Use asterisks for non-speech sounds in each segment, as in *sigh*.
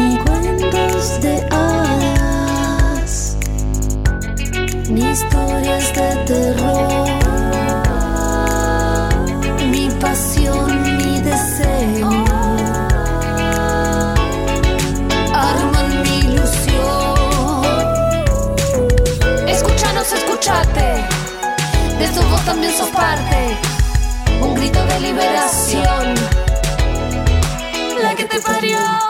Ni cuentos de hadas, ni historias de terror. Mi pasión, mi deseo. Arman mi ilusión. Escúchanos, escúchate. De tu voz también sos parte. Un grito de liberación. La que te parió.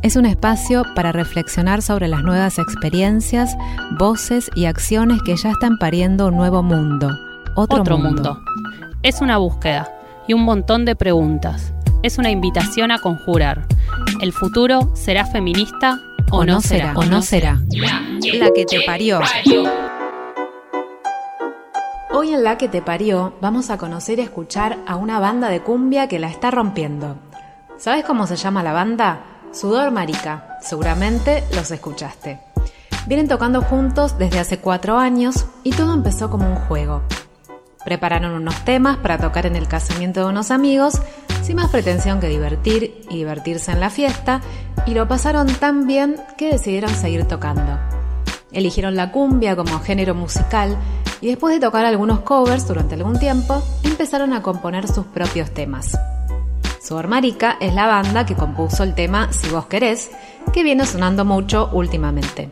Es un espacio para reflexionar sobre las nuevas experiencias, voces y acciones que ya están pariendo un nuevo mundo. Otro, mundo. Es una búsqueda y un montón de preguntas. Es una invitación a conjurar. ¿El futuro será feminista o, no será? O no será. La que te parió. Hoy en La que te parió vamos a conocer y escuchar a una banda de cumbia que la está rompiendo. ¿Sabes cómo se llama la banda? Sudor Marica, seguramente los escuchaste. Vienen tocando juntos desde hace cuatro años y todo empezó como un juego. Prepararon unos temas para tocar en el casamiento de unos amigos, sin más pretensión que divertir y divertirse en la fiesta, y lo pasaron tan bien que decidieron seguir tocando. Eligieron la cumbia como género musical y después de tocar algunos covers durante algún tiempo, empezaron a componer sus propios temas. Sudor Marica es la banda que compuso el tema Si vos querés, que viene sonando mucho últimamente.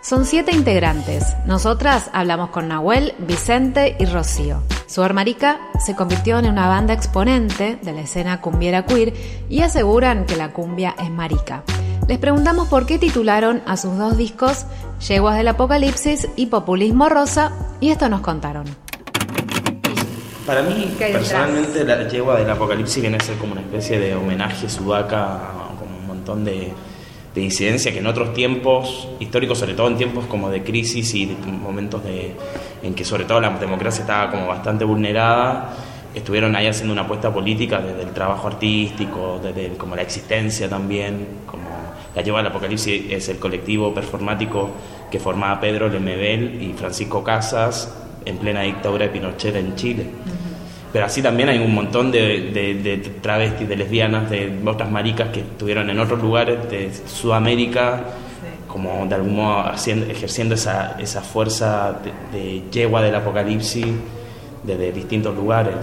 Son siete integrantes. Nosotras hablamos con Nahuel, Vicente y Rocío. Sudor Marica se convirtió en una banda exponente de la escena cumbiera queer y aseguran que la cumbia es marica. Les preguntamos por qué titularon a sus dos discos Yeguas del Apocalipsis y Populismo Rosa y esto nos contaron. Para mí, personalmente, la yegua del apocalipsis viene a ser como una especie de homenaje sudaca, como un montón de, de incidencia que en otros tiempos históricos, sobre todo en tiempos como de crisis y de momentos de, en que sobre todo la democracia estaba como bastante vulnerada, estuvieron ahí haciendo una apuesta política desde el trabajo artístico, desde como la existencia también, como la Yegua del Apocalipsis es el colectivo performático que formaba Pedro Lemebel y Francisco Casas en plena dictadura de Pinochet en Chile. Pero así también hay un montón de, de, de travestis, de lesbianas, de otras maricas que estuvieron en otros lugares de Sudamérica, como de algún modo haciendo, ejerciendo esa, esa fuerza de, de, yegua del apocalipsis desde distintos lugares.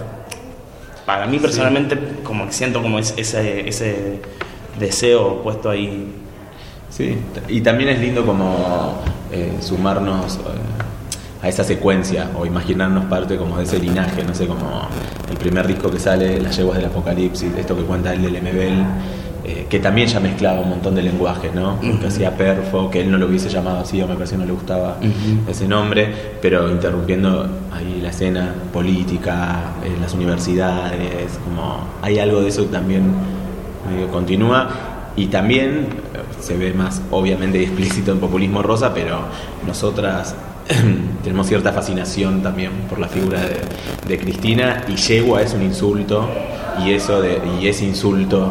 Para mí personalmente, como que siento como ese, ese deseo puesto ahí. Sí, y también es lindo como eh, sumarnos... Eh, a esa secuencia o imaginarnos parte como de ese linaje, no sé, como el primer disco que sale, Las yeguas del apocalipsis, esto que cuenta el LMBL, eh, que también ya mezclaba un montón de lenguajes, ¿no? Que hacía Perfo, que él no lo hubiese llamado así o me pareció no le gustaba ese nombre, pero interrumpiendo ahí la escena política, en las universidades, como hay algo de eso también medio continúa. Y también se ve más obviamente *laughs* explícito en Populismo Rosa, pero nosotras *clears throat* tenemos cierta fascinación también por la figura de, Cristina y yegua es un insulto y eso de, y ese insulto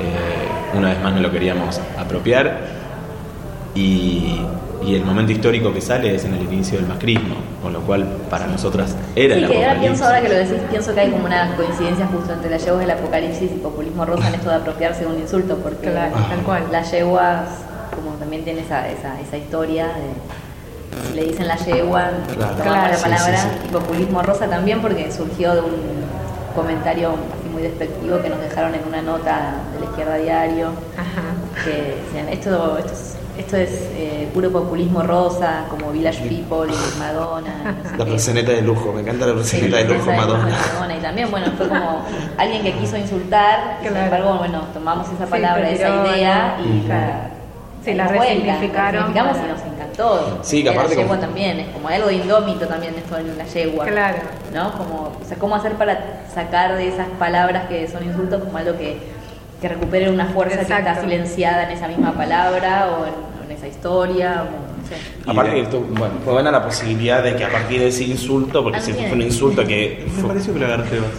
eh, una vez más no lo queríamos apropiar. Y, el momento histórico que sale es en el inicio del macrismo, con lo cual para nosotras era sí, el que ahora pienso ahora que lo decís, pienso que hay como una coincidencia justo entre las yeguas del apocalipsis y populismo rosa en esto de apropiarse de un insulto, porque tal cual. las yeguas como también tiene esa, esa, esa historia de le dicen la yegua, claro, la palabra, y populismo rosa también porque surgió de un comentario así muy despectivo que nos dejaron en una nota de la izquierda diario, que decían, esto, esto es esto es eh, puro populismo rosa, como Village People y Madonna. la personeta de lujo, me encanta la personeta de lujo Madonna. Y también, bueno, fue como alguien que quiso insultar, sin embargo, bueno, tomamos esa palabra, esa idea y la, sí, la resignificaron. y nos encantó. Sí, que aparte. La yegua también, es como algo de indómito también esto en la yegua. Claro. ¿No? Como, o sea, cómo hacer para sacar de esas palabras que son insultos como algo que que recuperen una fuerza que está silenciada en esa misma palabra o en, esa historia. no Aparte que esto, bueno, fue buena la posibilidad de que a partir de ese insulto, porque ese fue un insulto que fue,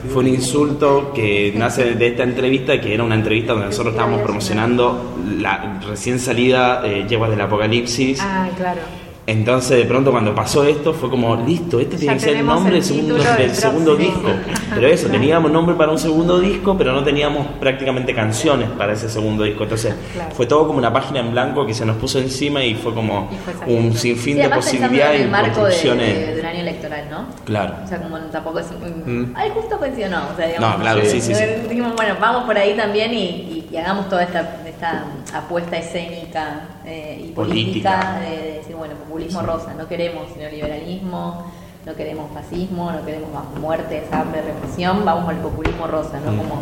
fue un insulto que nace de esta entrevista, que era una entrevista donde nosotros estábamos promocionando la recién salida eh, Yeguas del Apocalipsis. Ah, claro entonces, de pronto, cuando pasó esto, fue como, listo, este tiene que ser el nombre del segundo, del segundo disco. *laughs* Pero eso, teníamos nombre para un segundo disco, pero no teníamos prácticamente canciones para ese segundo disco. Entonces, fue todo como una página en blanco que se nos puso encima y fue como un sinfín de posibilidades y construcciones. De, de, un año electoral, ¿no? Claro. O sea, como tampoco es. Mm. Ay, justo coincidió, no. O sea, digamos, no, claro, sí, sí, sí. Dijimos, bueno, vamos por ahí también y, y, hagamos toda esta, esta apuesta escénica eh, y política, de, decir, bueno, populismo rosa, no queremos neoliberalismo, no queremos fascismo, no queremos más muertes, hambre, represión, vamos al populismo rosa, ¿no? Mm. Como,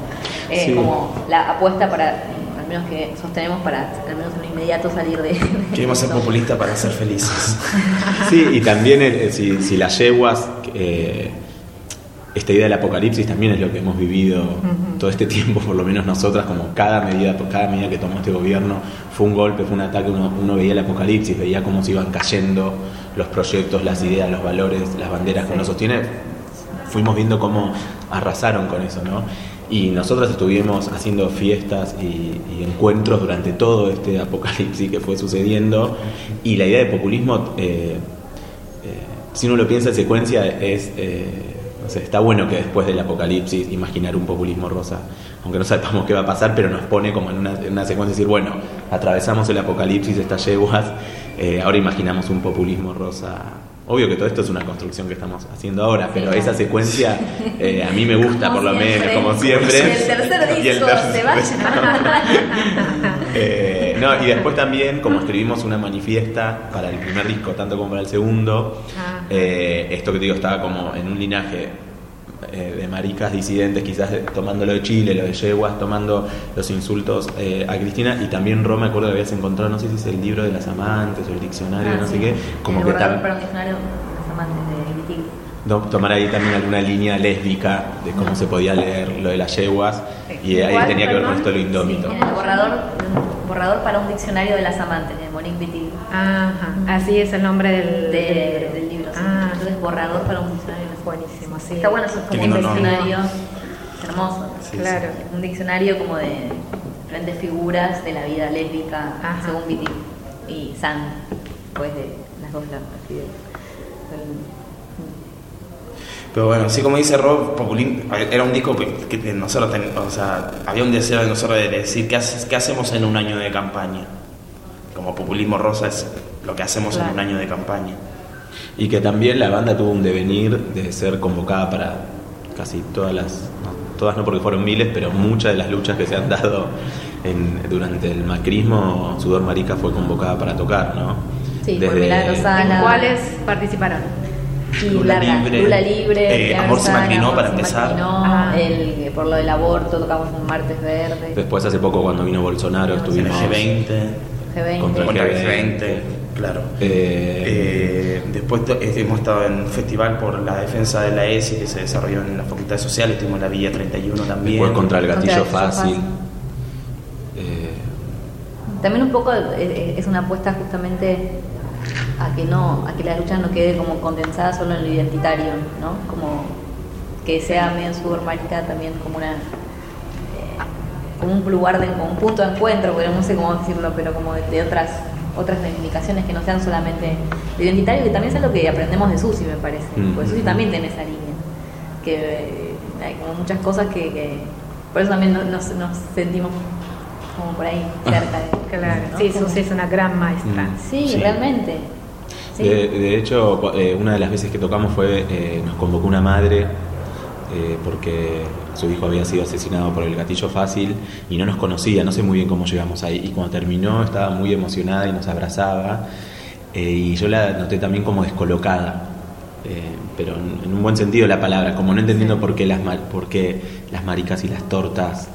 eh, como la apuesta para, al menos que sostenemos para, al menos en lo inmediato, salir de... Queremos ser populistas para ser felices. *laughs* sí, y también si, si, las yeguas... Eh, esta idea del apocalipsis también es lo que hemos vivido todo este *laughs* tiempo, por lo menos nosotras, como cada medida, cada medida que tomó este gobierno fue un golpe, fue un ataque, uno, veía el apocalipsis, veía cómo se iban cayendo los proyectos, las ideas, los valores, las banderas que uno sostiene, fuimos viendo cómo arrasaron con eso, ¿no? Y nosotras estuvimos haciendo fiestas y, encuentros durante todo este apocalipsis que fue sucediendo, y la idea de populismo, eh, eh, si uno lo piensa en secuencia, es... Eh, está bueno que después del apocalipsis imaginar un populismo rosa, aunque no sabemos qué va a pasar, pero nos pone como en una, secuencia decir, bueno, atravesamos el apocalipsis, estas yeguas, eh, ahora imaginamos un populismo rosa. Obvio que todo esto es una construcción que estamos haciendo ahora, pero esa secuencia eh, a mí me gusta por lo menos, como siempre. Y el tercer *laughs* disco se va *laughs* eh, no, y después también, como escribimos una manifiesta para el primer disco, tanto como para el segundo, eh, esto que te digo estaba como en un linaje eh, de maricas disidentes, quizás tomando lo de Chile, lo de yeguas, tomando los insultos eh, a Cristina, y también Roma, me acuerdo que habías encontrado, no sé si es el libro de las amantes o el diccionario, ah, no sé qué, como el que también... para un diccionario de las amantes de tomar ahí también alguna línea lésbica de cómo se podía leer lo de las yeguas. Y ahí tenía que ver con esto lo indómito. el borrador, borrador para un diccionario de las amantes de Monique Wittig. Ajá, así es el nombre del, del libro. Ah. Entonces, borrador para un diccionario. Buenísimo, sí. Está bueno, eso es como un diccionario hermoso. claro. Un diccionario como de diferentes figuras de la vida lésbica, según Wittig y San, pues de las dos las pero bueno, así como dice Rob, Populín era un disco que, nosotros o sea, había un deseo de nosotros de decir ¿qué, qué hacemos en un año de campaña. Como Populismo Rosa es lo que hacemos en un año de campaña. Y que también la banda tuvo un devenir de ser convocada para casi todas las, todas no porque fueron miles, pero muchas de las luchas que se han dado durante el macrismo, Sudor Marica fue convocada para tocar, ¿no? Sí, Desde, ¿En cuáles participaron? Lula Libre, Lula Libre eh, Amor se maquinó para empezar. Ah. el, por lo del aborto tocamos un martes verde. Después hace poco cuando vino Bolsonaro estuvimos en el G20, G20. contra el G20, claro. Eh, eh, después hemos estado en un festival por la defensa de la ESI que se desarrolló en la Facultad Social, estuvimos en la Villa 31 también. Después contra el gatillo, fácil. también un poco es una apuesta justamente a que no, a que la lucha no quede como condensada solo en lo identitario, ¿no? Como que sea medio submarca también como una como un lugar de como un punto de encuentro, porque no sé cómo decirlo, pero como de, otras otras reivindicaciones que no sean solamente lo identitario, que también es lo que aprendemos de Susi, me parece. Porque Susi también tiene esa línea, que eh, hay como muchas cosas que, por eso también nos, nos sentimos como por ahí cerca de... Claro, sí, Susi es una gran maestra. sí, realmente. De, hecho, eh, una de las veces que tocamos fue, eh, nos convocó una madre eh, porque su hijo había sido asesinado por el gatillo fácil y no nos conocía, no sé muy bien cómo llegamos ahí. Y cuando terminó estaba muy emocionada y nos abrazaba. y yo la noté también como descolocada, pero en, un buen sentido de la palabra, como no entendiendo por qué las, por qué las maricas y las tortas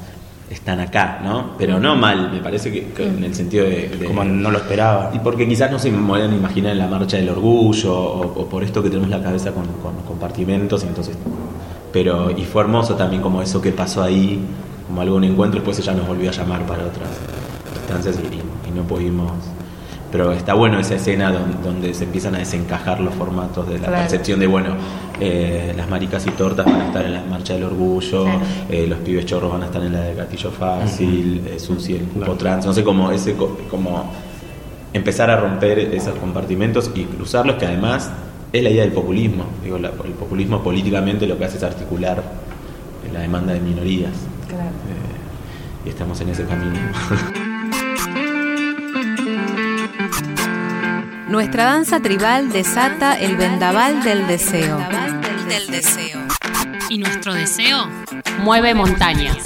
están acá, ¿no? Pero no mal, me parece que, en el sentido de, Como no lo esperaba. Y porque quizás no se me pueden imaginar en la marcha del orgullo o, por esto que tenemos la cabeza con, compartimentos y entonces... Pero, y fue hermoso también como eso que pasó ahí, como algún encuentro, después ella nos volvió a llamar para otras instancias y no pudimos pero está bueno esa escena donde, se empiezan a desencajar los formatos de la percepción de, bueno, eh, las maricas y tortas van a estar en la marcha del orgullo, eh, los pibes chorros van a estar en la de gatillo fácil, uh Susi el cupo trans, no sé, cómo ese, como empezar a romper esos compartimentos y cruzarlos, que además es la idea del populismo. Digo, el populismo políticamente lo que hace es articular la demanda de minorías. y estamos en ese camino. *laughs* Nuestra danza tribal desata el vendaval del deseo. Y nuestro deseo mueve montañas.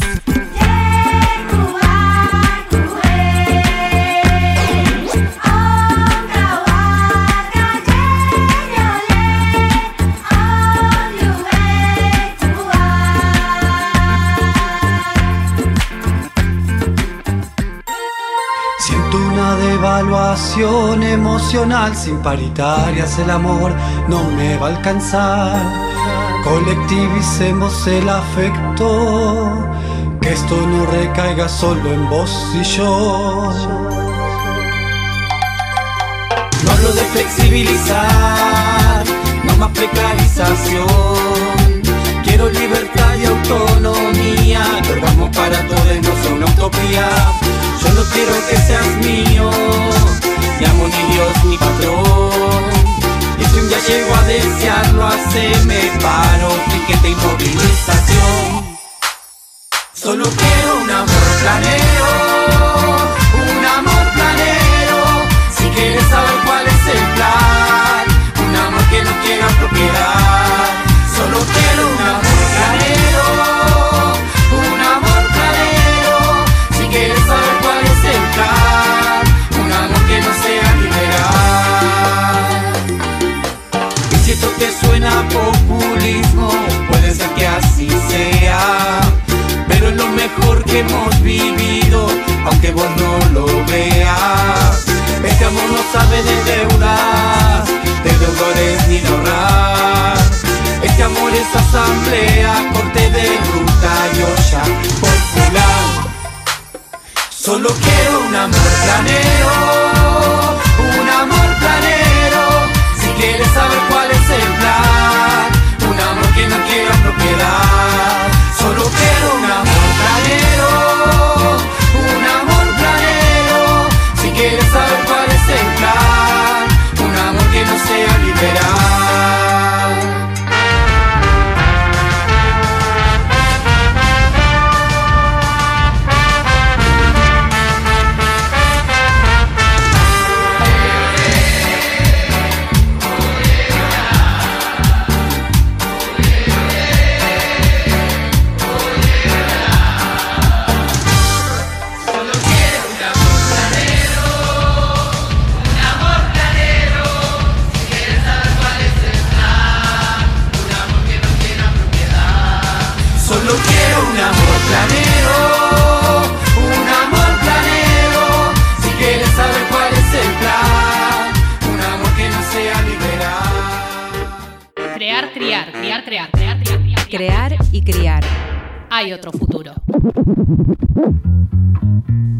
Emocional sin paritarias el amor no me va a alcanzar. Colectivicemos el afecto, que esto no recaiga solo en vos y yo. No hablo de flexibilizar, no más precarización. Quiero libertad y autonomía, vamos para todos, no son una utopía. Solo quiero que seas mío, ni amo ni Dios ni patrón. Y si un día llego a desearlo, haceme paro, piquete y movilización. Solo quiero un amor planero, puede ser que así sea, pero es lo mejor que hemos vivido, aunque vos no lo veas. Este amor no sabe de deudas, de deudores ni de ahorrar. Este amor es asamblea, corte de ruta y olla popular. Solo quiero un amor planero, un amor planero. Si quieres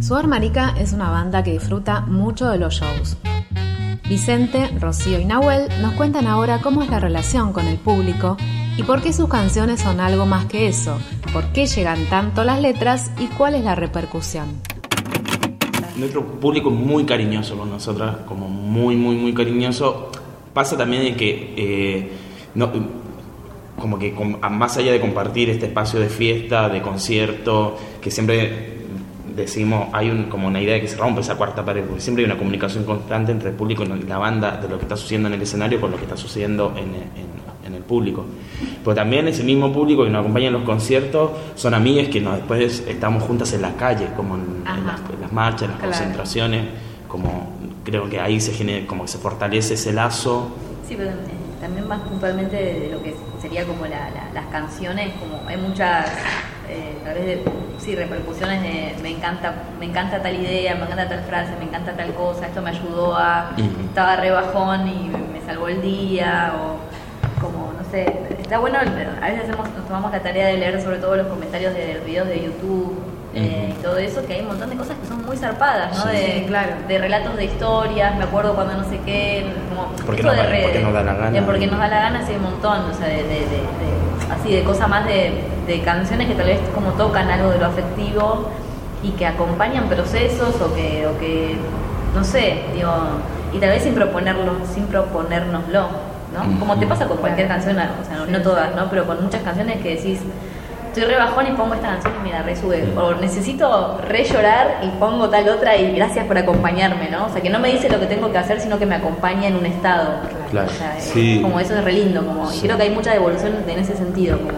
Sudor Marica es una banda que disfruta mucho de los shows. Vicente, Rocío y Nahuel nos cuentan ahora cómo es la relación con el público y por qué sus canciones son algo más que eso, por qué llegan tanto las letras y cuál es la repercusión. Nuestro público es muy cariñoso con nosotras, como muy, muy, muy cariñoso. Pasa también de que, eh, como que más allá de compartir este espacio de fiesta, de concierto, que siempre decimos, hay un, como una idea de que se rompe esa cuarta pared, porque siempre hay una comunicación constante entre el público y la banda de lo que está sucediendo en el escenario con lo que está sucediendo en, en, el público. Pero también ese mismo público que nos acompaña en los conciertos son amigas que nos, después estamos juntas en la calle, como en, las, marchas, en las concentraciones, como creo que ahí se genera, como que se fortalece ese lazo. Sí, pero también más puntualmente de, lo que sería como las canciones, como hay muchas eh, a través de sí, repercusiones de me encanta, me encanta tal idea, me encanta tal frase, me encanta tal cosa, esto me ayudó a, estaba re bajón y me salvó el día, o como, no sé, está bueno, a veces hacemos, nos tomamos la tarea de leer sobre todo los comentarios de videos de YouTube eh, y todo eso, que hay un montón de cosas que son muy zarpadas, ¿no? de, claro. de relatos de historias, me acuerdo cuando no sé qué, como... Porque, no, de, porque nos da la gana. porque nos da la gana, sí, un montón, o sea, de, de así de cosas más de, de canciones que tal vez como tocan algo de lo afectivo y que acompañan procesos o que, o que no sé, digo, y tal vez sin proponerlo, sin proponérnoslo, ¿no? Como te pasa con cualquier canción, o sea, no, todas, ¿no? Pero con muchas canciones que decís, estoy re bajón y pongo esta canción y me la resube. O necesito re llorar y pongo tal otra y gracias por acompañarme, ¿no? O sea, que no me dice lo que tengo que hacer, sino que me acompaña en un estado. Claro. Como eso es re lindo, como, y creo que hay mucha devolución en ese sentido, como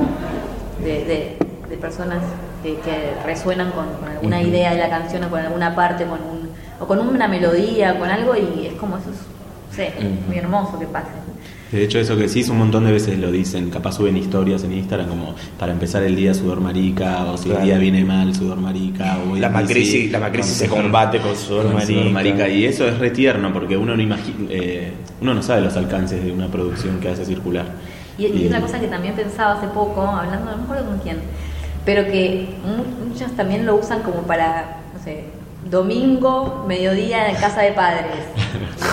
de, de, personas que, que, resuenan con, alguna idea de la canción o con alguna parte, con un, o con una melodía, con algo, y es como eso, es, muy hermoso que pase. De hecho, eso que sí, un montón de veces lo dicen, capaz suben historias en Instagram como para empezar el día sudor marica, o si el día viene mal, sudor marica. O la macrisis, la macrisis se combate con sudor, marica. Y eso es retierno porque uno no, imagina, eh, uno no sabe los alcances de una producción que hace circular. Y, y, una cosa que también pensaba hace poco, hablando, no me acuerdo con quién, pero que muchos también lo usan como para, no sé, domingo, mediodía en casa de padres.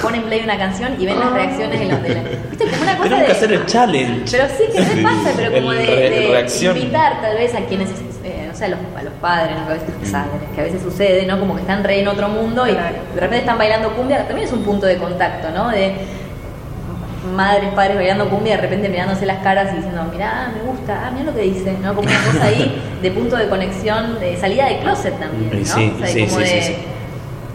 Ponen play una canción y ven las reacciones de los de la... ¿Viste? Como una cosa Tenemos que hacer el challenge. Pero sí, que se pasa, pero como de, invitar tal vez a quienes, eh, no sé, a los, a los padres, a veces mm. que a veces sucede, ¿no? Como que están re en otro mundo y de repente están bailando cumbia, también es un punto de contacto, ¿no? De madres, padres bailando cumbia, de repente mirándose las caras y diciendo, mirá, me gusta, ah, mira lo que dice, ¿no? Como una cosa ahí de punto de conexión, de salida de closet también, ¿no? Sí, o sea, sí, como sí, de,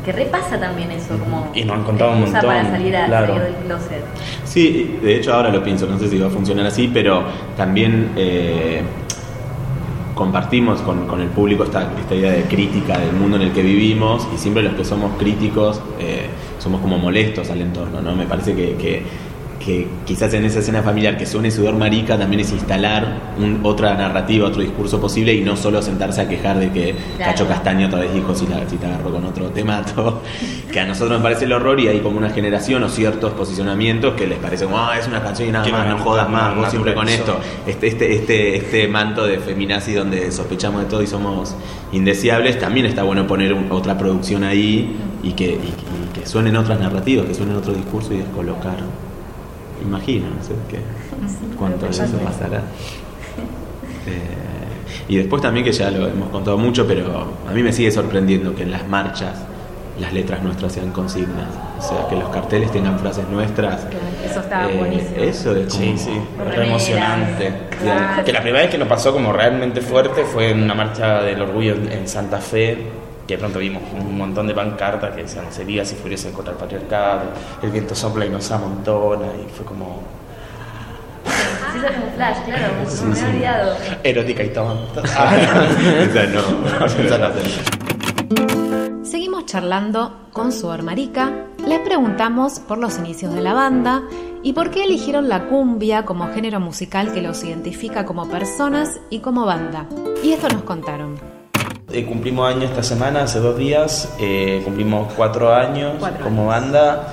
que repasa también eso, como y nos han contado un montón para salir, a, claro. salir del closet. Sí, de hecho ahora lo pienso, no sé si va a funcionar así, pero también eh, compartimos con, con, el público esta, esta idea de crítica del mundo en el que vivimos y siempre los que somos críticos eh, somos como molestos al entorno, ¿no? Me parece que, que que quizás en esa escena familiar que suene sudor marica también es instalar otra narrativa, otro discurso posible y no solo sentarse a quejar de que Cacho Castaño otra vez dijo si, la, si te agarro con otro temato, *laughs* que a nosotros nos parece el horror y hay como una generación o ciertos posicionamientos que les parece como, ah, es una canción y nada más, no, jodas más, vos siempre con esto, este, este, este, este manto de feminazi donde sospechamos de todo y somos indeseables, también está bueno poner otra producción ahí y que, y que suenen otras narrativas, que suenen otro discurso y descolocar imagino, no sé qué, cuánto de eso pasará. Eh, y después también que ya lo hemos contado mucho, pero a mí me sigue sorprendiendo que en las marchas las letras nuestras sean consignas. O sea, que los carteles tengan frases nuestras. Eso estaba eh, buenísimo. Eso es como... Sí, sí, re emocionante. Que la primera vez que nos pasó como realmente fuerte fue en una marcha del orgullo en Santa Fe, que de pronto vimos un montón de pancartas que decían serías y furiosas contra el patriarcado, el viento sopla y nos amontona, y fue como... Sí, es un flash, claro, sí, me sí. olvidado. Erótica y todo. *laughs* Seguimos charlando con su Marica, le preguntamos por los inicios de la banda y por qué eligieron la cumbia como género musical que los identifica como personas y como banda. Y esto nos contaron. Eh, cumplimos años esta semana, hace dos días, eh, cumplimos cuatro años como banda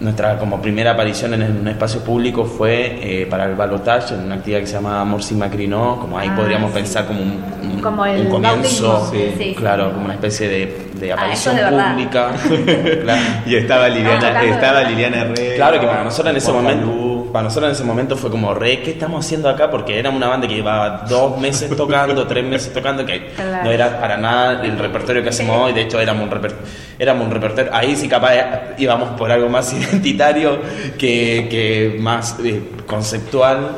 nuestra como primera aparición en un espacio público fue eh, para el balotaje, en una actividad que se llama Amor sin Macri no, como ahí Ah, podríamos sí. pensar como un, un- Como el un comienzo, bautismo. Sí, sí. claro, como una especie de, de Ah, aparición de verdad. pública. *laughs* *laughs* claro. Y estaba Liliana, tocando, estaba. Liliana Herrera. Claro que para nosotros en ese Juan momento. Para nosotros en ese momento fue como re, ¿qué estamos haciendo acá? Porque era una banda que llevaba dos meses tocando, tres meses tocando, que Claro. no era para nada el repertorio que hacemos hoy. De hecho, éramos un, reper- éramos un repertorio. Ahí sí capaz íbamos por algo más *laughs* identitario que, que más eh, conceptual.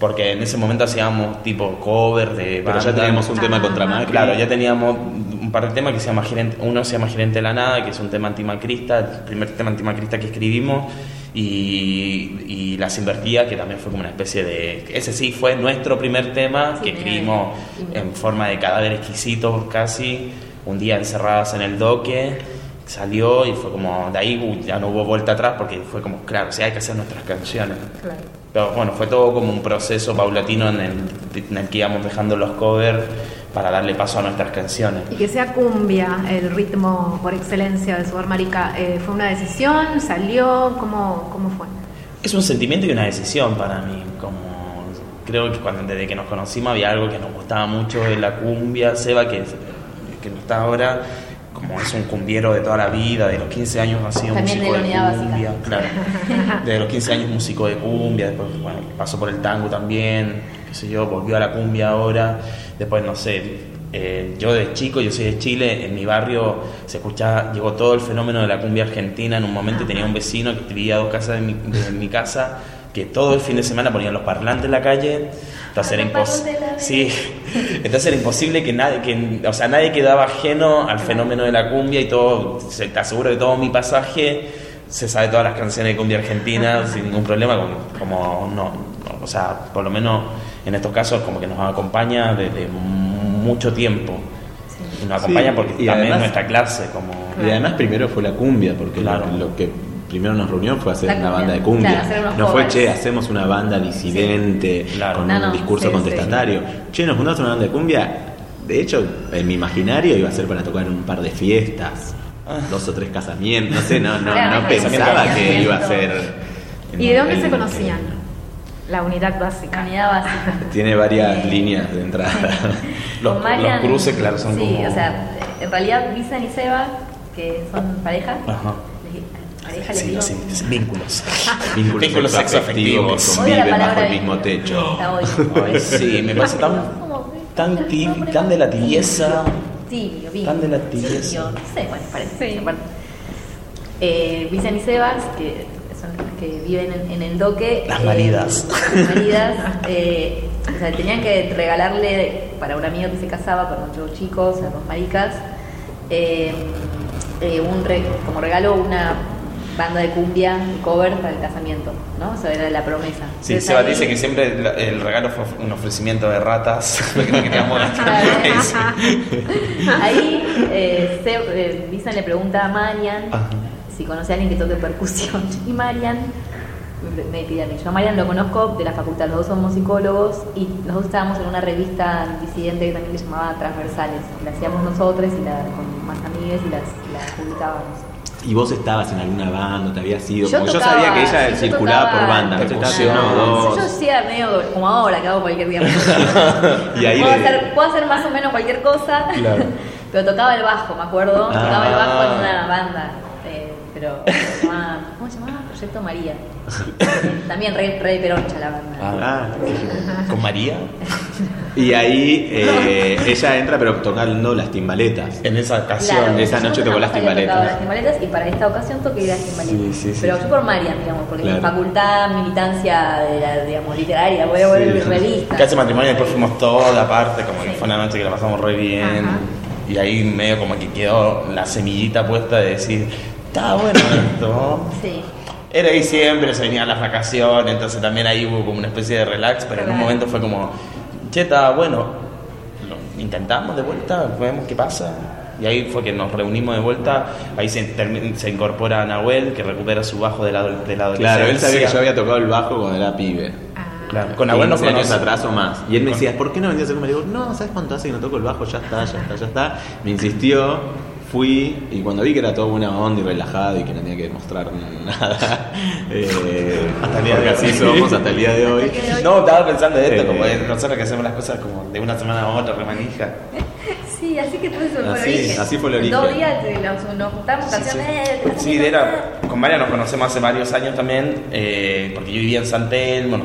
Porque en ese momento hacíamos tipo cover de Pero ya teníamos un tema contra Macri. Claro, ya teníamos un par de temas que se llama gerente, uno se llama Gerente de la Nada, que es un tema antimacrista, el primer tema antimacrista que escribimos, y, y Las Invertidas, que también fue como una especie de... Ese sí fue nuestro primer tema Sí, que escribimos en forma de cadáver exquisito casi, un día encerradas en el doque, salió y fue como, de ahí uy, ya no hubo vuelta atrás porque fue como, claro, sí hay que hacer nuestras canciones. Claro. Pero bueno, fue todo como un proceso paulatino en el, en el que íbamos dejando los covers para darle paso a nuestras canciones. Y que sea cumbia, el ritmo por excelencia de Sudor Marica, eh, ¿fue una decisión? ¿Salió? ¿Cómo, cómo fue? Es un sentimiento y una decisión para mí. Como creo que cuando desde que nos conocimos había algo que nos gustaba mucho de la cumbia. Seba, que, que no está ahora, como es un cumbiero de toda la vida, de los 15 años ha sido También músico de la unidad cumbia. básica. Claro. De los 15 años músico de cumbia, después bueno, pasó por el tango también, qué sé yo, volvió a la cumbia ahora. Después, no sé, eh, yo de chico, yo soy de Chile, en mi barrio se escuchaba, llegó todo el fenómeno de la cumbia argentina. En un momento tenía un vecino que vivía a dos casas de mi, de mi casa, que todo el fin de semana ponían los parlantes en la calle. Entonces era, impos- sí, entonces era imposible que nadie, que, o sea, nadie quedaba ajeno al fenómeno de la cumbia y todo, se- te aseguro que todo mi pasaje se sabe todas las canciones de cumbia argentina *laughs* sin ningún problema, como, no, o sea, por lo menos en estos casos como que nos acompaña desde mucho tiempo. Y nos acompaña Sí, porque y también además- nuestra clase, como... Y además primero fue la cumbia, porque lo- Claro. lo, que primero nos reunió fue hacer La una cumbia. banda de cumbia. Claro, no fue, che, hacemos una banda disidente, Claro. con No, un no, discurso sí, contestatario. Che, nos juntamos una banda de cumbia. De hecho, en mi imaginario iba a ser para tocar en un par de fiestas, Ah. dos o tres casamientos, no sé, no, no, no pensaba que iba a ser... ¿Y de dónde se conocían? La unidad básica. La unidad básica. *laughs* Tiene varias Eh, líneas de entrada. *laughs* Los, Marian, los cruces, claro, son sí, como... o sea, en realidad Vicen y Seba, que son pareja, Ajá. pareja Sí, sí, sí, vínculos. *laughs* Vínculos, Vínculos sexoafectivos que conviven bajo el mismo techo. Está hoy. Ay, sí, me parece tan, tan, tan de la tibieza. Tibio, vínculo. Tan de la tibieza. Tibio, no sé, bueno, parece. parte. Eh, Vicen y Sebas, que que viven en, en el doque. Las eh, maridas. las maridas. eh, o sea, tenían que regalarle para un amigo que se casaba con otro chico, o sea, dos maricas, eh, eh, un re- como regalo una banda de cumbia, un cover para el casamiento, ¿no? Eso era la promesa. Sí, Entonces Seba ahí- dice que siempre el regalo fue un ofrecimiento de ratas, *laughs* porque no queríamos gastar. Ahí eh, Se- eh, Vicen le pregunta a Marian Ajá. Si conoce a alguien que toque percusión. *laughs* Y Marian me- pide a mí. Yo a Marian lo conozco de la facultad, los dos somos psicólogos y los dos estábamos en una revista disidente que también se llamaba Transversales. La hacíamos nosotros y la, con más amigues y las, la publicábamos. ¿Y vos estabas en alguna banda? ¿Te habías ido? Yo Porque yo sabía que ella sí, circulaba tocaba por banda. Entonces estabas en percusión. una o Yo hacía medio como ahora, que hago cualquier día. *laughs* *laughs* Y ahí puedo, le- hacer, puedo hacer más o menos cualquier cosa, Claro. pero tocaba el bajo, me acuerdo. Tocaba el bajo en Ah. una banda, pero se llamaba, ¿cómo se llamaba? Proyecto María. *laughs* También re, re peroncha la banda. Ah, ¿Con María? y ahí eh, ella entra, pero tocando las timbaletas. En esa ocasión. Claro, esa noche tocó las timbaletas. las timbaletas y para esta ocasión toqué las timbaletas. Sí, sí, sí. Pero yo por Marian, digamos, porque Claro. mi facultad, militancia de la, digamos, literaria, voy a volver Sí. revista. Casi matrimonio, después fuimos toda aparte, como que fue una noche que la pasamos re bien. Ajá. Y ahí medio como que quedó la semillita puesta de decir, está bueno esto. Sí. Era diciembre, se venían las vacaciones, entonces también ahí hubo como una especie de relax, pero en un momento fue como, che, está bueno, lo intentamos de vuelta, vemos qué pasa. Y ahí fue que nos reunimos de vuelta, ahí se, se incorpora Nahuel, que recupera su bajo de la, de la adolescencia. Claro, él sabía que yo había tocado el bajo cuando era pibe. Claro, Con Nahuel nos 15 años atrás o más. Y él me decía, ¿por qué no vendías el número? Le digo, no, ¿sabes cuánto hace que no toco el bajo? Ya está, ya está, ya está. Me insistió, fui y cuando vi que era todo buena onda y relajado y que no tenía que demostrar nada, *laughs* eh, hasta el día de hoy. así somos hasta el día de hoy. No, estaba pensando en esto, Eh, como es nosotros que hacemos las cosas como de una semana a otra, remanija. *laughs* Sí, así que todo eso fue Así, el origen. así fue el En origen. Dos días eh, nos, nos juntamos Sí, sí. canciones. eh, te Sí, era, con María nos conocemos hace varios años también, eh, porque yo vivía en San Telmo,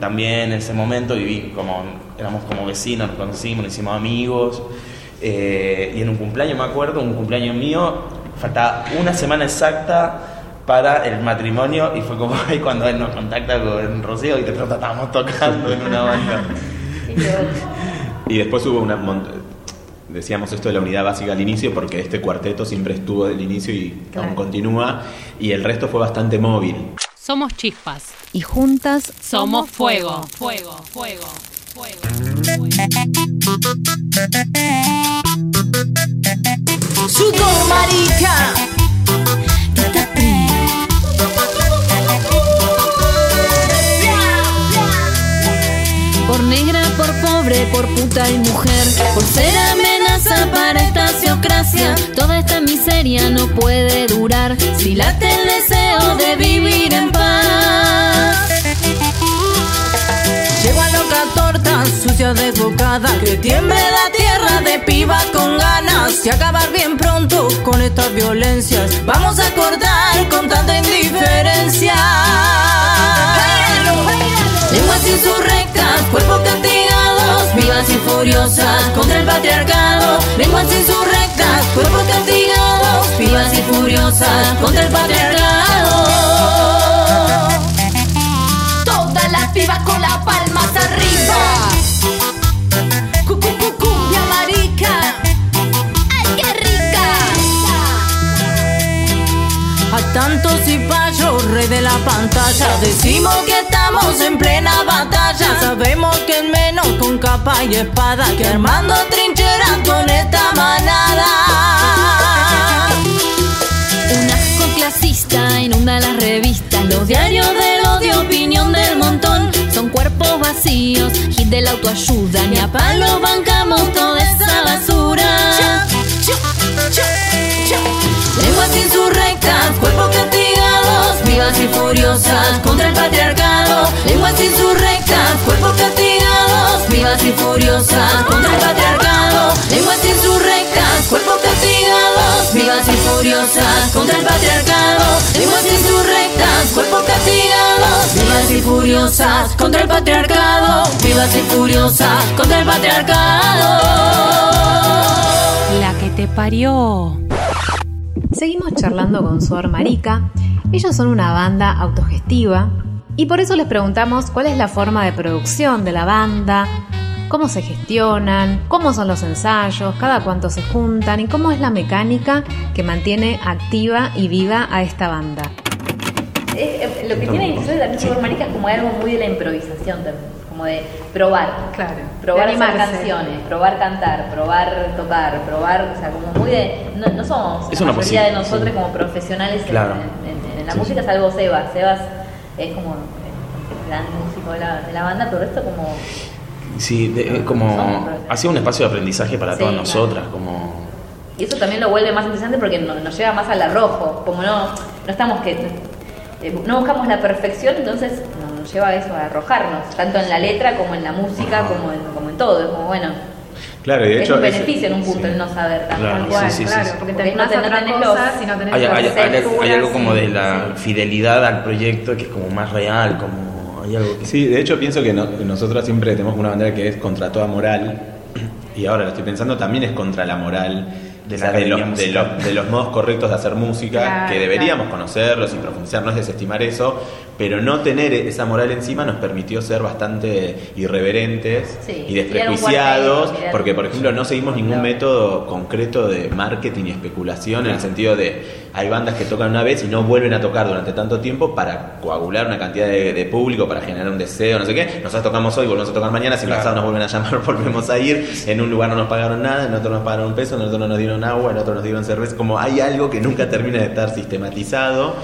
también en ese momento viví como, éramos como vecinos, nos conocimos, nos hicimos amigos, eh, y en un cumpleaños me acuerdo, un cumpleaños mío, faltaba una semana exacta para el matrimonio y fue como *laughs* ahí cuando él nos contacta con Rocío y de pronto estábamos tocando en una banda. Y después hubo una decíamos esto de la unidad básica al inicio porque este cuarteto siempre estuvo del inicio y Claro. aún continúa y el resto fue bastante móvil. Somos chispas. Y juntas Somos fuego. Fuego, fuego, fuego. Sudor marica. Por negra, por pobre, por puta y mujer, por ser amenaza para esta sociocracia, toda esta miseria no puede durar si late el deseo de vivir en paz. Sucia desbocada. Que tiemble la tierra de pibas con ganas De acabar bien pronto con estas violencias. Vamos a cortar con tanta indiferencia. Lenguas insurrectas, cuerpos castigados Vivas y furiosas contra el patriarcado. Lenguas insurrectas, cuerpos castigados Vivas y furiosas contra el patriarcado. Todas las pibas con las palmas arriba. Tantos cipayos, rey de la pantalla, decimos que estamos en plena batalla. Sabemos que es menos con capa y espada que armando trincheras con esta manada. Un asco clasista inunda las revistas, los diarios del odio, opinión del montón. Son cuerpos vacíos, hit de la autoayuda, ni a palo bancamos toda esa basura. Lenguas insurrectas, cuerpos castigados, vivas y furiosas contra el patriarcado. Lenguas insurrectas, cuerpos castigados, vivas y furiosas contra el patriarcado. Lenguas insurrectas, cuerpos castigados, vivas y furiosas contra el patriarcado. Lenguas insurrectas, cuerpos castigados, vivas y furiosas contra el patriarcado. Vivas y furiosas contra el patriarcado. La que te parió. Seguimos charlando con Suor Marica. Ellos son una banda autogestiva y por eso les preguntamos cuál es la forma de producción de la banda, cómo se gestionan, cómo son los ensayos, cada cuánto se juntan y cómo es la mecánica que mantiene activa y viva a esta banda. Eh, eh, lo que tiene Inicial también Sabor Marica es como algo muy de la improvisación también, como de probar. Claro, Probar de hacer animarse. canciones, probar cantar, probar tocar, probar, o sea, como muy de. No, no somos Es la una mayoría de nosotros sí. como profesionales en- Claro. en, en- en la Sí, música, sí. salvo Sebas. Sebas es como el gran músico de la, de la banda, pero esto como. Sí, de- eh, como ha sido un espacio de aprendizaje para Sí, todas claro. nosotras, como Y eso también lo vuelve más interesante porque no- nos lleva más al arrojo. Como no, no estamos que. eh, no buscamos la perfección, entonces no- nos lleva a eso, a arrojarnos, tanto en la letra como en la música, como en, como en todo. Es como, bueno, Claro, y de es hecho un es- beneficio en un punto sí. el no saber tanto. Claro, Tal cual, sí, sí, sí, claro, sí. porque Porque no tenés cosas los- y no tenés hay, hay- hay- hay estructuras, algo como de la sí. fidelidad al proyecto que es como más real, como hay algo que Sí, de hecho pienso que no- nosotros siempre tenemos una bandera que es contra toda moral *clears throat* y ahora lo estoy pensando también es contra la moral De o la sea, de, los, de, los, de los modos correctos de hacer música Claro, que deberíamos conocerlos y profundizar, no es desestimar eso, pero no tener esa moral encima nos permitió ser bastante irreverentes Sí, y desprejuiciados, porque por ejemplo no seguimos ningún método concreto de marketing y especulación en el sentido de hay bandas que tocan una vez y no vuelven a tocar durante tanto tiempo para coagular una cantidad de, de público, para generar un deseo, no sé qué. Nosotros tocamos hoy, volvemos a tocar mañana, si Claro. pasado nos vuelven a llamar, *laughs* volvemos a ir. En un lugar no nos pagaron nada, en otro nos pagaron un peso, en otro no nos dieron agua, en otro nos dieron cerveza. Como hay algo que nunca termina de estar sistematizado,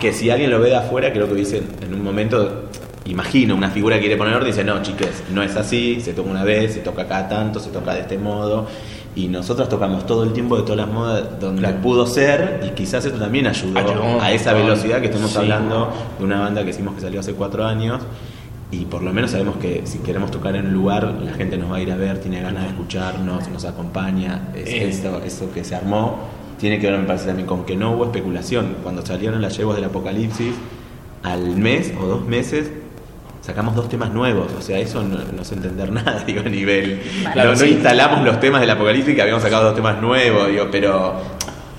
que si alguien lo ve de afuera, creo que hubiese en un momento imagino una figura que quiere poner orden y dice, no, chiques, no es así, se toca una vez, se toca cada tanto, se toca de este modo. Y nosotros tocamos todo el tiempo de todas las modas donde pudo ser y quizás esto también ayudó a esa velocidad que estamos hablando de una banda que hicimos que salió hace cuatro años y por lo menos sabemos que si queremos tocar en un lugar la gente nos va a ir a ver, tiene ganas de escucharnos, nos acompaña, es, eso, que se armó. Tiene que ver me parece también con que no hubo especulación. Cuando salieron las yeguas del apocalipsis, al mes o dos meses sacamos dos temas nuevos, o sea, eso no, es entender *laughs* nada, digo, a nivel. no, instalamos los temas del apocalipsis que habíamos sacado dos temas nuevos, digo, pero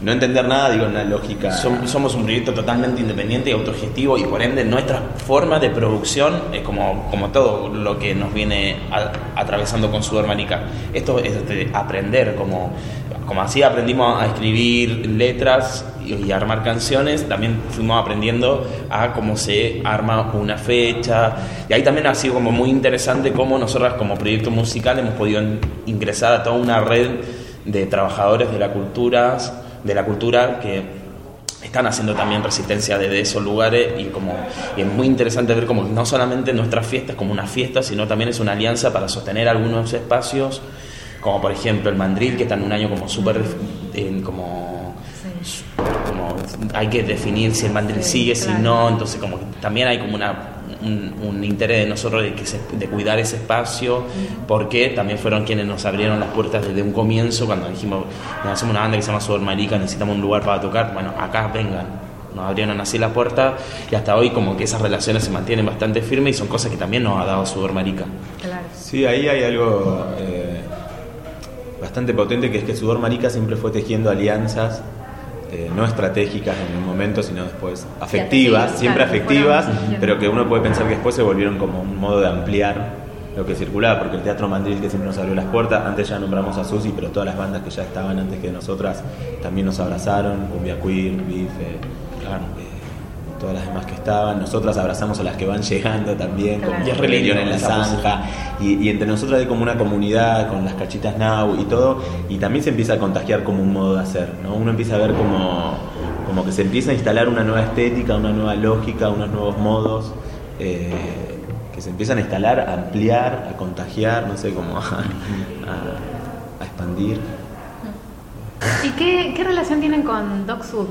no entender nada, digo, una lógica. somos un proyecto totalmente independiente y autogestivo y por ende nuestra forma de producción es como, como todo lo que nos viene atravesando con Sudamérica. Esto es aprender, como, como así aprendimos a escribir letras y, armar canciones, también fuimos aprendiendo a cómo se arma una fecha. Y ahí también ha sido como muy interesante cómo nosotras como proyecto musical hemos podido ingresar a toda una red de trabajadores de la cultura, de la cultura que están haciendo también resistencia desde esos lugares y como y es muy interesante ver como no solamente nuestras fiestas como una fiesta, sino también es una alianza para sostener algunos espacios, como por ejemplo el mandril, que está en un año como súper como hay que definir si el mandril sigue, si no, entonces como también hay como una, un, interés de nosotros de, que de cuidar ese espacio, porque también fueron quienes nos abrieron las puertas desde un comienzo, cuando dijimos, hacemos una banda que se llama Sudamérica, necesitamos un lugar para tocar, bueno, acá vengan. Nos abrieron así la puerta y hasta hoy como que esas relaciones se mantienen bastante firmes y son cosas que también nos ha dado Sudamérica. Claro. Sí, ahí hay algo eh, bastante potente que es que Sudor Marica siempre fue tejiendo alianzas eh, no estratégicas en un momento, sino después afectivas, siempre afectivas, pero que uno puede pensar que después se volvieron como un modo de ampliar lo que circulaba, porque el Teatro Mandril que siempre nos abrió las puertas, antes ya nombramos a Susi, pero todas las bandas que ya estaban antes que nosotras también nos abrazaron, Cumbia Queer, Bife, claro, todas las demás que estaban. Nosotras abrazamos a las que van llegando también, como Rebelión en la Zanja. Y, entre nosotras hay como una comunidad con las cachitas now y todo. Y también se empieza a contagiar como un modo de hacer. ¿no? Uno empieza a ver como, como que se empieza a instalar una nueva estética, una nueva lógica, unos nuevos modos. Eh, que se empiezan a instalar, a ampliar, a contagiar, no sé, cómo *laughs* a, a, expandir. ¿Y qué, qué relación tienen con Doc Sud?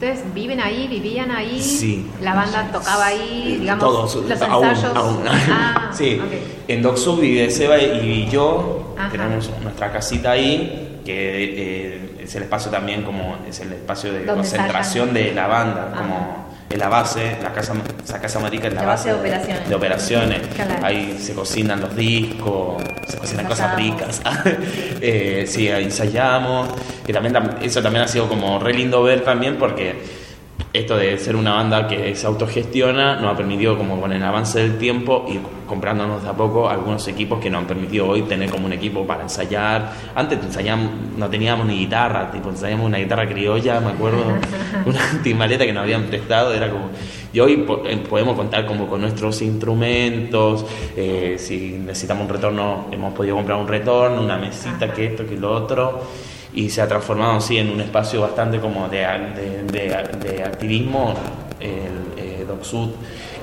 ¿Ustedes viven ahí, vivían ahí? Sí. ¿La banda tocaba ahí, digamos, Todos, los ensayos? Ah, *laughs* sí, en Docsub vive Seba y yo, tenemos nuestra casita ahí, que eh, es el espacio también como, es el espacio de concentración de la banda, como en la base, la casa, esa casa marica es la, base, de operaciones. De operaciones. Ahí se cocinan los discos, se cocinan cosas ricas. *laughs* eh, sí, ensayamos. Y también eso también ha sido como re lindo ver también porque esto de ser una banda que se autogestiona nos ha permitido como con el avance del tiempo ir comprándonos de a poco algunos equipos que nos han permitido hoy tener como un equipo para ensayar. Antes ensayamos, no teníamos ni guitarra, tipo ensayamos una guitarra criolla, me acuerdo, *laughs* una timaleta que nos habían prestado, era como... Y hoy eh, podemos contar como con nuestros instrumentos, eh, si necesitamos un retorno, hemos podido comprar un retorno, una mesita, que esto, que lo otro y se ha transformado así en un espacio bastante como de, de, activismo, el eh, DocSud,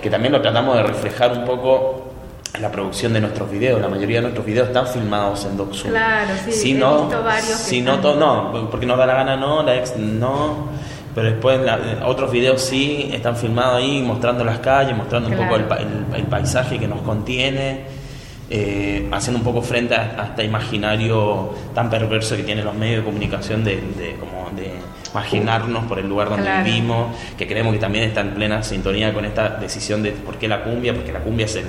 que también lo tratamos de reflejar un poco en la producción de nuestros videos. La mayoría de nuestros videos están filmados en DocSud. Claro, sí, si he no, visto varios. Si no, no, porque nos da la gana no, la ex no. Pero después otros videos sí están filmados ahí, mostrando las calles, mostrando un poco el, el paisaje que nos contiene. Eh, haciendo un poco frente a, este imaginario tan perverso que tienen los medios de comunicación de, como de imaginarnos por el lugar donde vivimos, que creemos que también está en plena sintonía con esta decisión de por qué la cumbia, porque la cumbia es el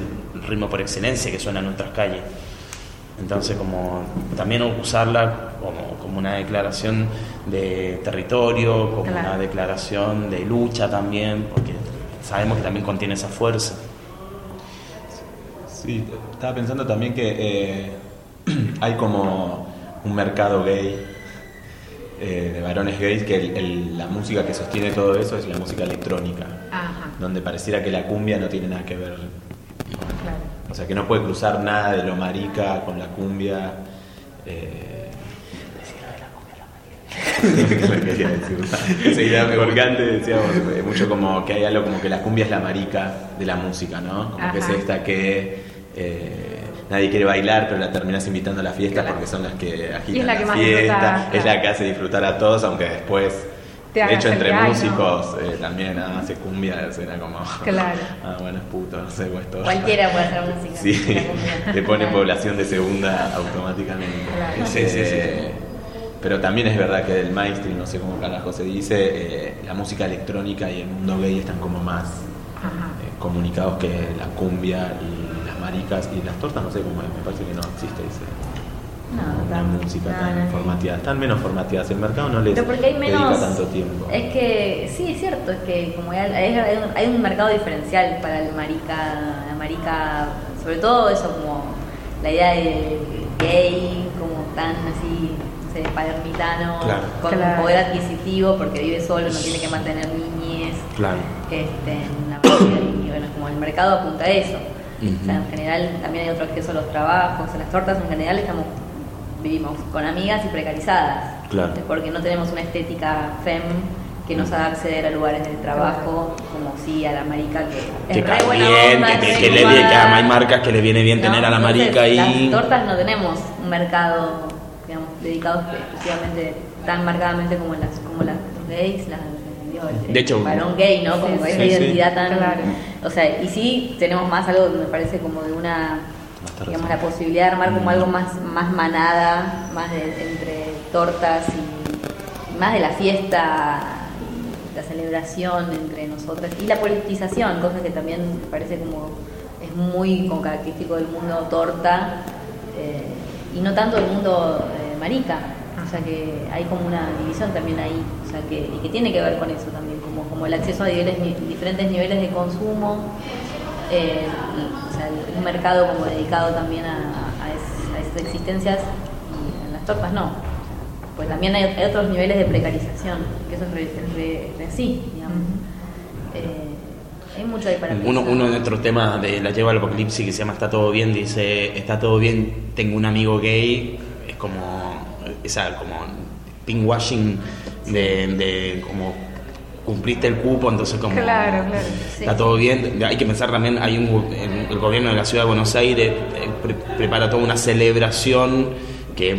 ritmo por excelencia que suena en nuestras calles. Entonces, como también usarla como, como una declaración de territorio, como una declaración de lucha también, porque sabemos que también contiene esa fuerza. Sí, estaba pensando también que eh, *clears throat* hay como un mercado gay, eh, de varones gays, que la música que sostiene todo eso es la música electrónica, donde pareciera que la cumbia no tiene nada que ver. O sea, que no puede cruzar nada de lo marica con la cumbia. Eh, *laughs* porque antes decíamos mucho como que hay algo como que la cumbia es la marica de la música, ¿no? Como que es esta que eh, nadie quiere bailar, pero la terminas invitando a la fiesta porque son las que agitan la la, que más fiesta, disfruta, es la claro. que hace disfrutar a todos, aunque después, Te de hecho, entre músicos eh, también ah, hace cumbia, era como, Claro. *laughs* ah, bueno, es puto, no sé, pues esto. Cualquiera puede hacer música. Sí, te pone población de segunda automáticamente. Claro. Sí, sí, sí. Eh, Pero también es verdad que el mainstream, no sé cómo carajo se dice, eh, la música electrónica y el mundo gay están como más eh, comunicados que la cumbia y las maricas y las tortas, no sé cómo es, me parece que no existe ese, No, una tan- música no, tan no. formateada, están menos formateadas, el mercado no les Pero porque hay dedica tanto tiempo. Es que sí, es cierto, es que como hay, hay- hay un, hay un mercado diferencial para el marica, la marica, sobre todo eso como la idea de gay, como tan así, no sé, palermitano, Claro. con Claro. poder adquisitivo porque vive solo, no tiene que mantener niñez, Claro. este, en la y bueno, como el mercado apunta a eso. O sea, en general también hay otro acceso a los trabajos, a las tortas, en general estamos vivimos con amigas y precarizadas. Claro. Porque no tenemos una estética fem que nos haga acceder a lugares de trabajo como si a la marica que Que es re cae buena bien, onda, que, que- re que le que hay marcas que le viene bien ¿no? tener a la Entonces, marica ahí. Las tortas no tenemos un mercado, digamos, dedicado exclusivamente tan marcadamente como las como las los gays, las De hecho, varón gay, ¿no? Como sí, esa sí. identidad tan Claro. O sea, y sí tenemos más algo me parece como de una digamos la posibilidad de armar como algo más más manada, más de, entre tortas y, y más de la fiesta la celebración entre nosotras. Y la politización, cosa que también me parece como es muy como característico del mundo torta eh, y no tanto del mundo eh, marica. O sea que hay como una división también ahí, o sea que, y que tiene que ver con eso también, como, como el acceso a niveles, ni- diferentes niveles de consumo, eh, y, o sea, un mercado como dedicado también a, a es- a esas existencias y en las tortas no. Pues también hay, hay otros niveles de precarización, que eso es re, es re- re así, digamos. Eh, hay mucho ahí para Uno, uno de nuestros temas de la lleva al apocalipsis que se llama Está todo bien, dice Está todo bien, tengo un amigo gay, es como esa como pinkwashing de, de como cumpliste el cupo, entonces como Claro, claro, sí. está todo bien. Hay que pensar también, hay un el gobierno de la ciudad de Buenos Aires eh, pre- prepara toda una celebración que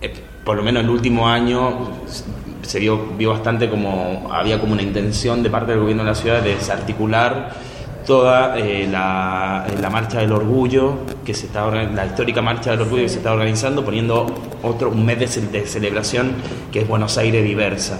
eh, por lo menos el último año se vio, vio bastante como había como una intención de parte del gobierno de la ciudad de desarticular toda eh, la, la marcha del orgullo que se está la histórica marcha del orgullo que se está organizando poniendo otro un mes de, ce- de celebración que es Buenos Aires diversa.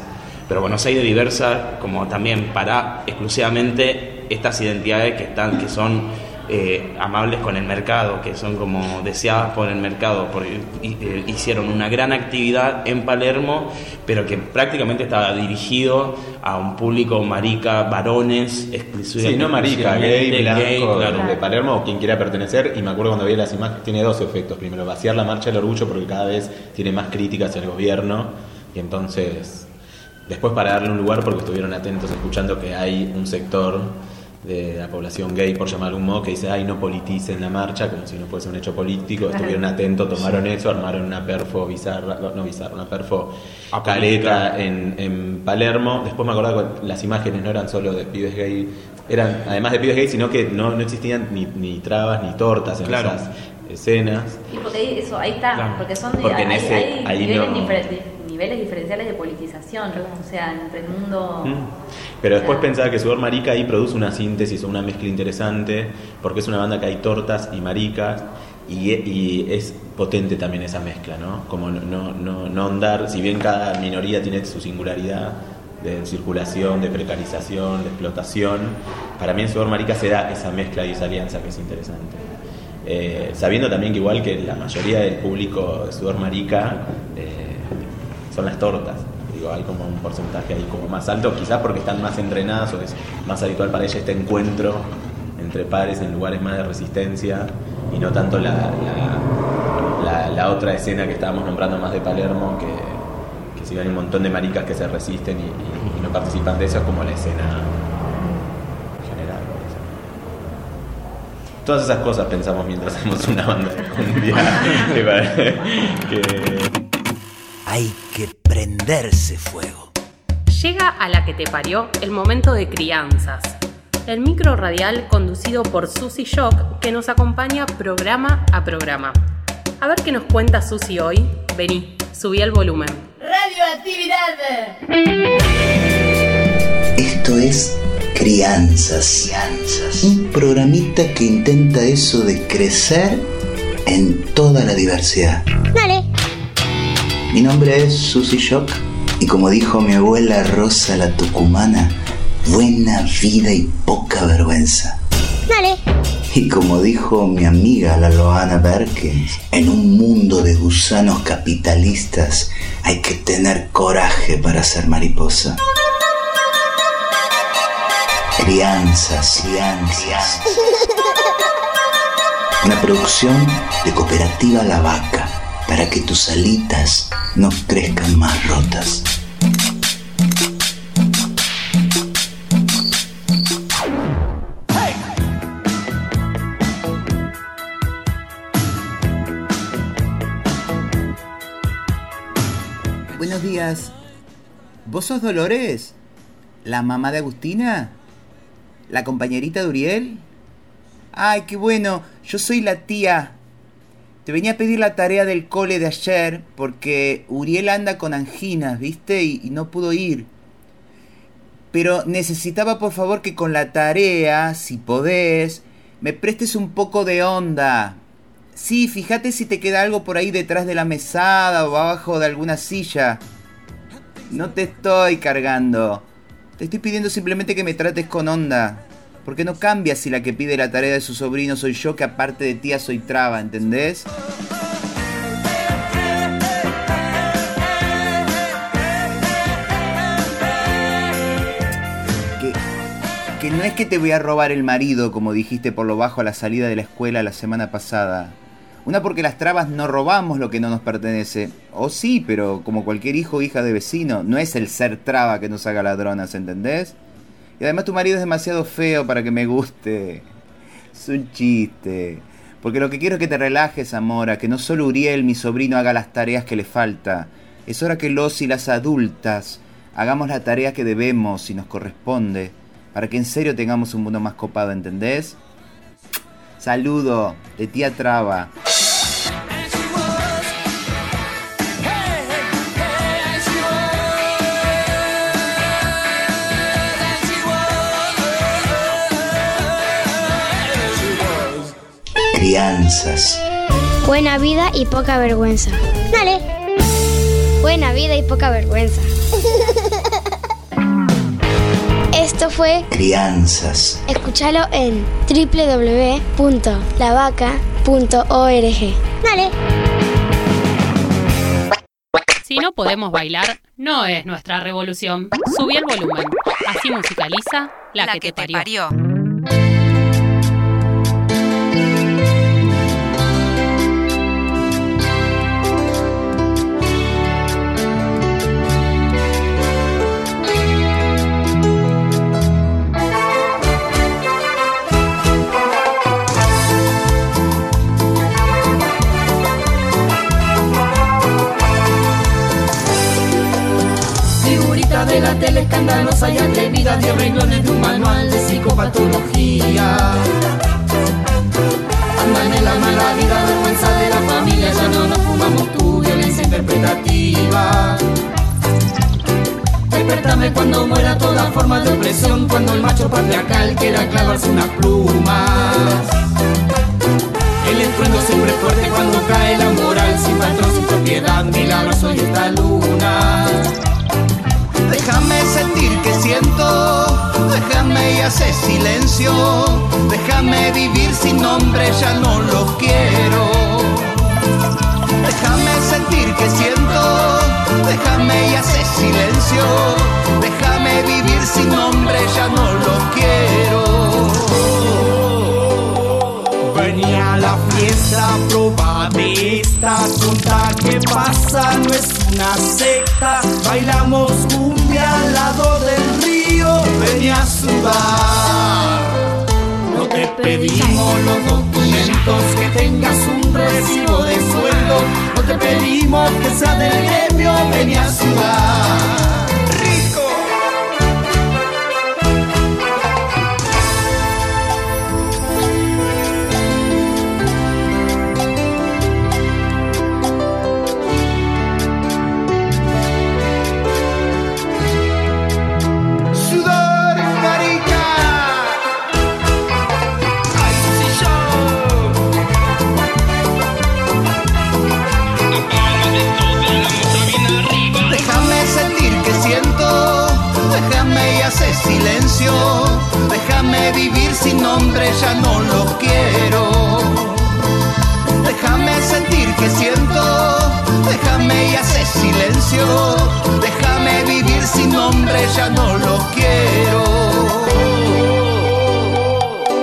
Pero Buenos Aires diversa como también para exclusivamente estas identidades que están que son eh, amables con el mercado, que son como deseadas por el mercado, porque hi- eh, hicieron una gran actividad en Palermo, pero que prácticamente estaba dirigido a un público marica, varones, exclusivamente. Sí, no marica, gay, blanco, gay, claro. de Palermo o quien quiera pertenecer. Y me acuerdo cuando vi las imágenes, tiene dos efectos. Primero, vaciar la marcha del orgullo porque cada vez tiene más críticas el gobierno. Y entonces, después para darle un lugar porque estuvieron atentos escuchando que hay un sector de la población gay, por llamarlo un modo, que dice, ay, no politicen la marcha, como si no fuese un hecho político. Estuvieron atentos, tomaron eso, armaron una perfo bizarra, no, bizarra, una perfo careta en, en Palermo. Después me acordaba que las imágenes no eran solo de pibes gay, eran además de pibes gay, sino que no, no existían ni, ni trabas ni tortas en Claro. esas escenas. Y porque ahí, eso, ahí está, Claro. porque son Porque en hay, ese- hay ahí niveles, no- diferen- niveles diferenciales de politización, o sea, entre el mundo... Mm. Pero después pensaba que Sudor Marica ahí produce una síntesis o una mezcla interesante, porque es una banda que hay tortas y maricas, y, y es potente también esa mezcla, ¿no? Como no, no, no, no andar, si bien cada minoría tiene su singularidad de circulación, de precarización, de explotación, para mí en Sudor Marica se da esa mezcla y esa alianza que es interesante. Eh, sabiendo también que igual que la mayoría del público de Sudor Marica eh, son las tortas. Digo, hay como un porcentaje ahí como más alto, quizás porque están más entrenadas o es más habitual para ella este encuentro entre pares en lugares más de resistencia y no tanto la, la, otra escena que estábamos nombrando más de Palermo, que, que si hay un montón de maricas que se resisten y, no participan de eso, es como la escena general. Todas esas cosas pensamos mientras hacemos una banda de cumbia. que- Hay que prenderse fuego. Llega a la que te parió el momento de crianzas. el micro radial conducido por Susy Shock que nos acompaña programa a programa. A ver qué nos cuenta Susy hoy. Vení, subí el volumen. Radioactividad. Esto es Crianzas. Crianzas. Un programita que intenta eso de crecer en toda la diversidad. Dale. Mi nombre es Susy Shock y como dijo mi abuela Rosa la Tucumana, buena vida y poca vergüenza. Dale. Y como dijo mi amiga la Loana Berkins, en un mundo de gusanos capitalistas hay que tener coraje para ser mariposa. Crianzas, crianzas. *laughs* Una producción de Cooperativa La Vaca para que tus alitas no crezcan más rotas. Buenos días. ¿Vos sos Dolores? ¿La mamá de Agustina? ¿La compañerita de Uriel? Ay, qué bueno. Yo soy la tía. Te venía a pedir la tarea del cole de ayer porque Uriel anda con anginas, ¿viste? Y, no pudo ir. Pero necesitaba por favor que con la tarea, si podés, me prestes un poco de onda. Sí, fíjate si te queda algo por ahí detrás de la mesada o abajo de alguna silla. No te estoy cargando. Te estoy pidiendo simplemente que me trates con onda. Porque no cambia si la que pide la tarea de su sobrino soy yo, que aparte de tía soy traba, ¿entendés? Que, que no es que te voy a robar el marido, como dijiste por lo bajo a la salida de la escuela la semana pasada. Una porque las trabas no robamos lo que no nos pertenece. O sí, pero como cualquier hijo o hija de vecino, no es el ser traba que nos haga ladronas, ¿entendés? Y además tu marido es demasiado feo para que me guste. Es un chiste. Porque lo que quiero es que te relajes, Amora, que no solo Uriel, mi sobrino, haga las tareas que le falta. Es hora que los y las adultas hagamos la tarea que debemos y nos corresponde, para que en serio tengamos un mundo más copado, ¿entendés? Saludo de tía Traba. Crianzas. Buena vida y poca vergüenza. Dale. Buena vida y poca vergüenza. Esto fue Crianzas. Escúchalo en www.lavaca.org. Dale. Si no podemos bailar, no es nuestra revolución. Subí el volumen. Así musicaliza la, que, te parió. La tele escandalosa y atrevida de renglones de un manual de psicopatología. Andan en la mala vida, vergüenza de la familia, ya no nos fumamos tu violencia interpretativa. Despertame cuando muera toda forma de opresión, cuando el macho patriarcal quiera clavarse unas plumas. El estruendo siempre fuerte cuando cae la moral, sin patrón, sin propiedad, milagros hoy esta luna. Déjame sentir que siento, déjame y hace silencio, déjame vivir sin nombre, ya no lo quiero. Déjame sentir que siento, déjame y hace silencio, déjame vivir sin nombre, ya no lo quiero. Venía a la fiesta, proba de esta que pasa, no es una secta. Bailamos cumbia al lado del río, venía a sudar. No te pedimos los documentos, que tengas un recibo de sueldo. No te pedimos que sea del gremio, venía a sudar. Rico. Nombre, ya no lo quiero. Déjame sentir que siento, déjame y haces silencio. Déjame vivir sin nombre, ya no lo quiero.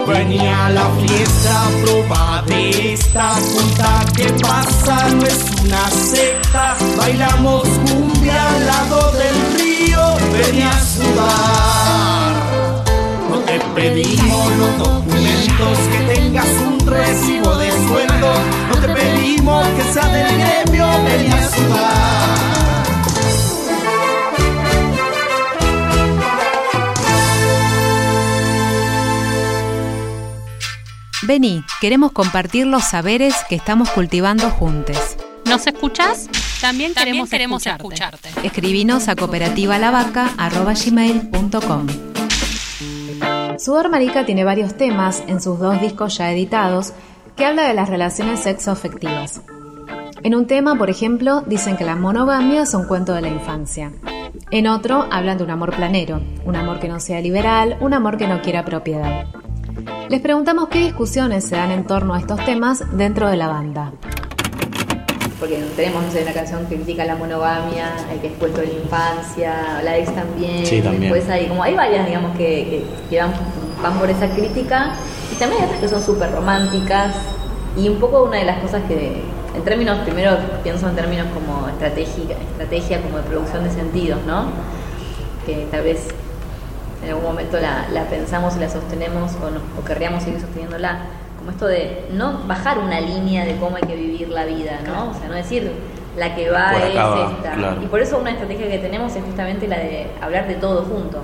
Venía a la fiesta, proba de esta punta que pasa, no es una secta. Bailamos cumbia al lado del río, venía a sudar. Te pedimos los documentos, que tengas un recibo de sueldo. No te pedimos que sea del gremio, venía a sudar. Vení, queremos compartir los saberes que estamos cultivando juntos. ¿Nos escuchás? También, queremos, escucharte. Escribinos a cooperativalavaca.gmail.com Sudor Marica tiene varios temas en sus dos discos ya editados que habla de las relaciones sexoafectivas. En un tema, por ejemplo, dicen que la monogamia es un cuento de la infancia. En otro hablan de un amor planero, un amor que no sea liberal, un amor que no quiera propiedad. Les preguntamos qué discusiones se dan en torno a estos temas dentro de la banda. Porque tenemos no sé, una canción que critica la monogamia, hay que es cuento de la infancia, la ex también. Sí, también. Después hay, como hay varias, digamos, que, que van, van por esa crítica. Y también hay otras que son súper románticas. Y un poco una de las cosas que, en términos, primero pienso en términos como estratégica, estrategia, como de producción de sentidos, ¿no? Que tal vez en algún momento la, la pensamos y la sostenemos o, no, o querríamos seguir sosteniéndola, como esto de no bajar una línea de cómo hay que vivir la vida, ¿no? O sea, no decir la que va Por es acá esta. claro. Y por eso una estrategia que tenemos es justamente la de hablar de todo junto,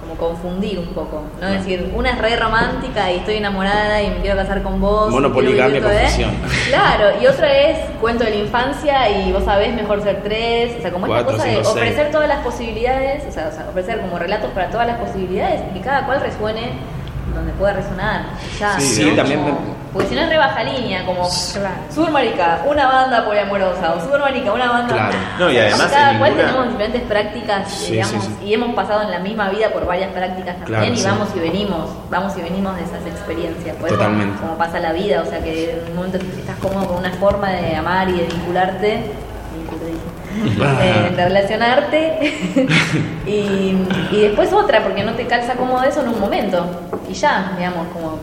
como confundir un poco, no Claro. decir, una es re romántica y estoy enamorada y me quiero casar con vos. Monopoligamia, ¿eh? confusión. Claro, y otra es cuento de la infancia y vos sabés mejor ser tres, o sea, como esta cosa de seis. ofrecer todas las posibilidades, o sea, o sea, ofrecer como relatos para todas las posibilidades y que cada cual resuene donde pueda resonar. Ya, Sí, ¿no? sí, también Como- porque si no es re baja línea, como Super Marica, una banda poliamorosa, o Super Marica, una banda. Claro. No, y además cada cual ninguna- tenemos diferentes prácticas, Sí, digamos, sí, y hemos pasado en la misma vida por varias prácticas también, Claro, y sí. vamos y venimos, vamos y venimos de esas experiencias. Por eso, Totalmente. como pasa la vida, o sea que en un momento estás cómodo con una forma de amar y de vincularte, eh, de relacionarte. *laughs* Y, y después otra porque no te calza cómodo eso en un momento. Y ya digamos como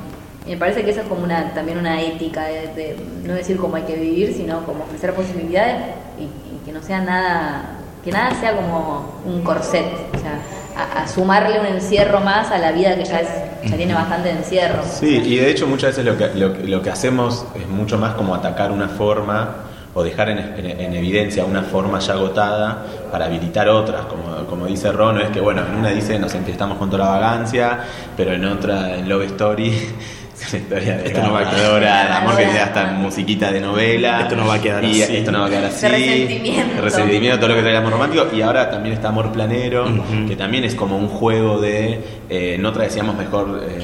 y me parece que eso es como una también una ética de, de no decir cómo hay que vivir sino como ofrecer posibilidades y, y que no sea nada que nada sea como un corset. O sea a, a sumarle un encierro más a la vida que ya es ya tiene bastante encierro. Sí, y de hecho muchas veces lo que, lo, lo que hacemos es mucho más como atacar una forma o dejar en, en- en evidencia una forma ya agotada para habilitar otras, como, como dice Rono, es que bueno, en una dice nos empezamos con toda la vagancia, pero en otra, en Love Story, *laughs* es historia de Esto no va a quedar. de amor que da hasta musiquita de novela. Esto no va a quedar y así. Esto no va a quedar así. Resentimiento. De resentimiento, todo lo que trae el amor romántico. Y ahora también está amor planero, que también es como un juego de. Eh, en otra decíamos mejor. eh,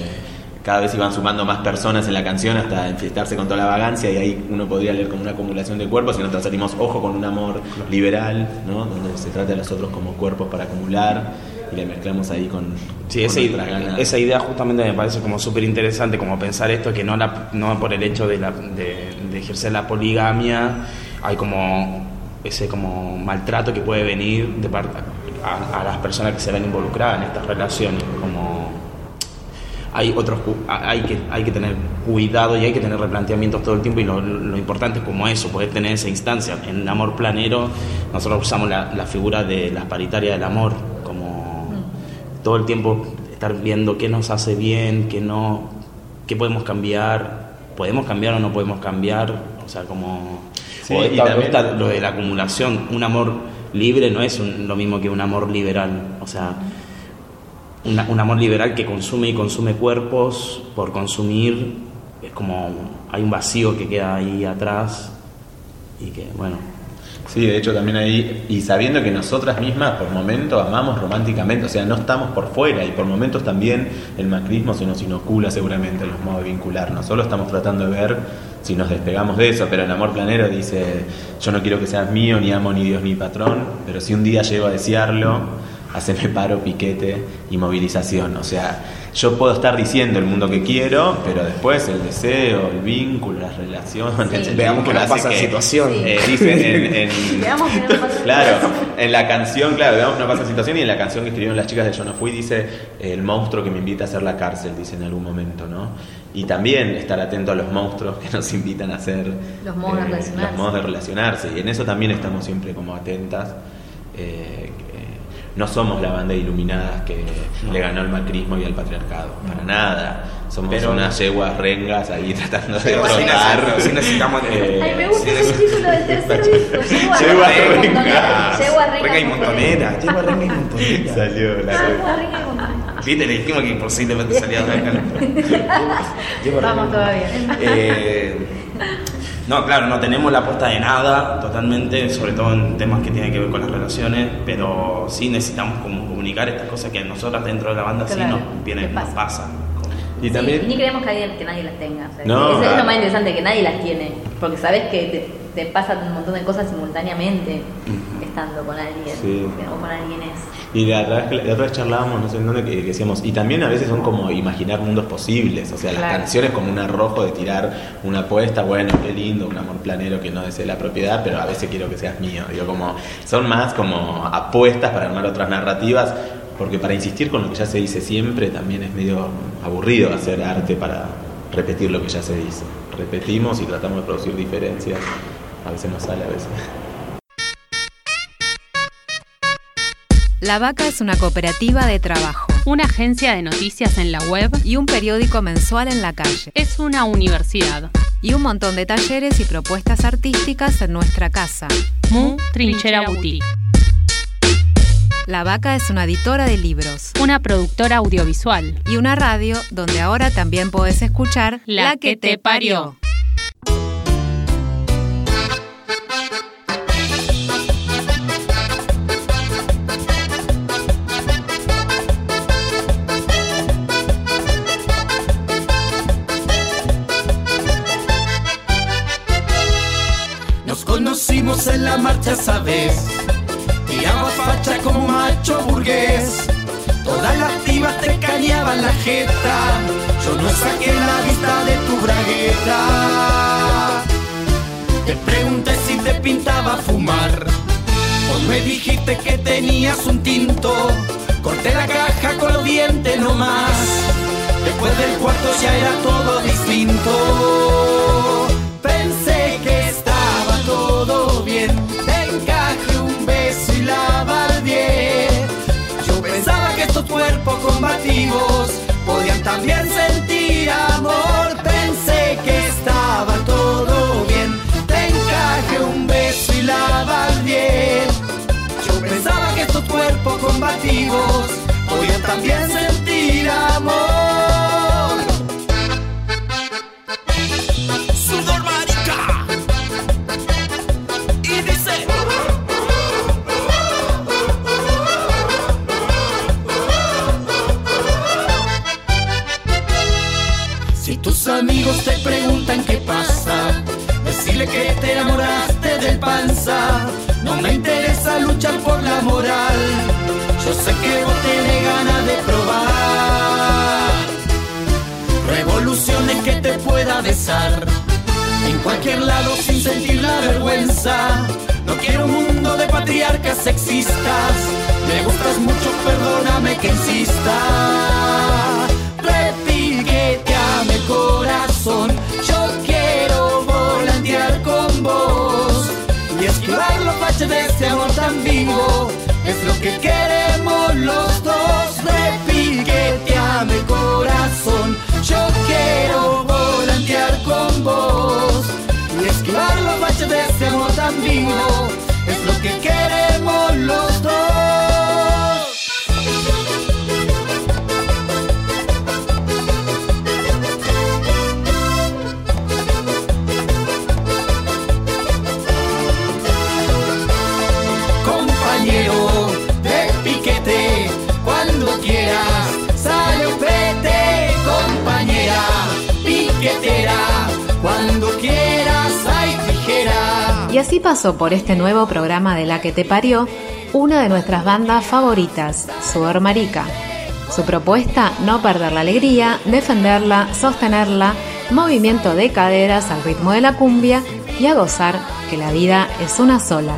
cada vez iban sumando más personas en la canción hasta enfiestarse con toda la vagancia y ahí uno podría leer como una acumulación de cuerpos y otra salimos ojo con un amor liberal, ¿no? donde se trata de los otros como cuerpos para acumular y le mezclamos ahí con, Sí, con esa, idea, ganas. esa idea justamente me parece como súper interesante, como pensar esto, que no, la, no por el hecho de, la- de- de ejercer la poligamia, hay como ese como maltrato que puede venir de parte a, a las personas que se ven involucradas en estas relaciones, como hay otros hay que hay que tener cuidado y hay que tener replanteamientos todo el tiempo y lo, lo importante es como eso poder tener esa instancia. En el amor planero nosotros usamos la, la figura de las paritarias del amor como todo el tiempo estar viendo qué nos hace bien qué no qué podemos cambiar podemos cambiar o no podemos cambiar o sea como Sí, o y también- lo de la acumulación un amor libre no es un- lo mismo que un amor liberal o sea un amor liberal que consume y consume cuerpos por consumir, es como hay un vacío que queda ahí atrás y que, bueno, Sí, de hecho también ahí, y sabiendo que nosotras mismas por momentos amamos románticamente, o sea, no estamos por fuera y por momentos también el macrismo se nos inocula seguramente en los modos de vincularnos, solo estamos tratando de ver si nos despegamos de eso, pero el amor planero dice, yo no quiero que seas mío, ni amo ni Dios ni patrón, pero si un día llego a desearlo, haceme paro, piquete y movilización. O sea, yo puedo estar diciendo el mundo que quiero, pero después el deseo, el vínculo, las relaciones, veamos que no pasa situación. Eh, dice en, *laughs* veamos que no pasa Claro, en la canción, claro, veamos que no pasa situación y en la canción que escribieron las chicas de Yo no fui dice el monstruo que me invita a hacer la cárcel, dice en algún momento, ¿no? Y también estar atento a los monstruos que nos invitan a hacer los modos, de, relacionarse. Eh, los modos de relacionarse. Y en eso también estamos siempre como atentas. Eh, no somos la banda de iluminadas que le ganó al macrismo y al patriarcado, para nada. Somos unas yeguas rengas ahí *laughs* tratando de trotar. Si necesitamos. Eh, Ay, me gusta ese título del tercer disco. Yegua. Yegua renga y montonera. Yegua renga y montonera. Salió la Yegua renga y montonera. Viste, le dijimos que posiblemente salía renga. *laughs* Vamos todavía. Eh, no, claro, no tenemos la apuesta de nada, totalmente, sobre todo en temas que tienen que ver con las relaciones, pero sí necesitamos como comunicar estas cosas que a nosotras dentro de la banda sí nos, viene, nos pasa. Y también... ni creemos que, que nadie las tenga. eso es lo más interesante, que nadie las tiene, porque sabes que te, te pasan un montón de cosas simultáneamente estando con alguien o con alguien es. Y la otra, vez, charlábamos, no sé en dónde, que, decíamos, y también a veces son como imaginar mundos posibles, o sea, las canciones como un arrojo de tirar una apuesta, bueno, qué lindo, un amor planero que no desee la propiedad, pero a veces quiero que seas mío, digo, como, son más como apuestas para armar otras narrativas, porque para insistir con lo que ya se dice siempre también es medio aburrido hacer arte para repetir lo que ya se dice. Repetimos y tratamos de producir diferencias, a veces no sale, a veces. La Vaca es una cooperativa de trabajo, una agencia de noticias en la web y un periódico mensual en la calle. Es una universidad. Y un montón de talleres y propuestas artísticas en nuestra casa. Mu Trinchera Boutique. La Vaca es una editora de libros, una productora audiovisual y una radio donde ahora también puedes escuchar La, que, te parió. Marcha, sabes. Tiraba facha como macho burgués. Todas las pibas te cañaban la jeta. Yo no saqué la vista de tu bragueta. Te pregunté si te pintaba fumar. Vos me dijiste que tenías un tinto. Corté la caja con los dientes nomás. Después del cuarto ya era todo distinto. Cuerpos combativos podían también sentir amor. Pensé que estaba todo bien. Te encaje un beso y la bien. Yo pensaba que estos cuerpos combativos podían también sentir amor. Que te enamoraste del panza. No me interesa luchar por la moral, yo sé que vos tenés ganas de probar. Revoluciones que te pueda besar, en cualquier lado sin sentir la vergüenza. No quiero un mundo de patriarcas sexistas, me gustas mucho, perdóname que insista. Repiqueteame corazón, de este amor tan vivo. Es lo que queremos los dos. Repiqueteame corazón, yo quiero volantear con vos y esquivar los baches de este amor tan vivo. Es lo que queremos así pasó por este nuevo programa de La que te parió una de nuestras bandas favoritas, Sudor Marica. Su propuesta, no perder la alegría, defenderla, sostenerla, movimiento de caderas al ritmo de la cumbia y a gozar que la vida es una sola.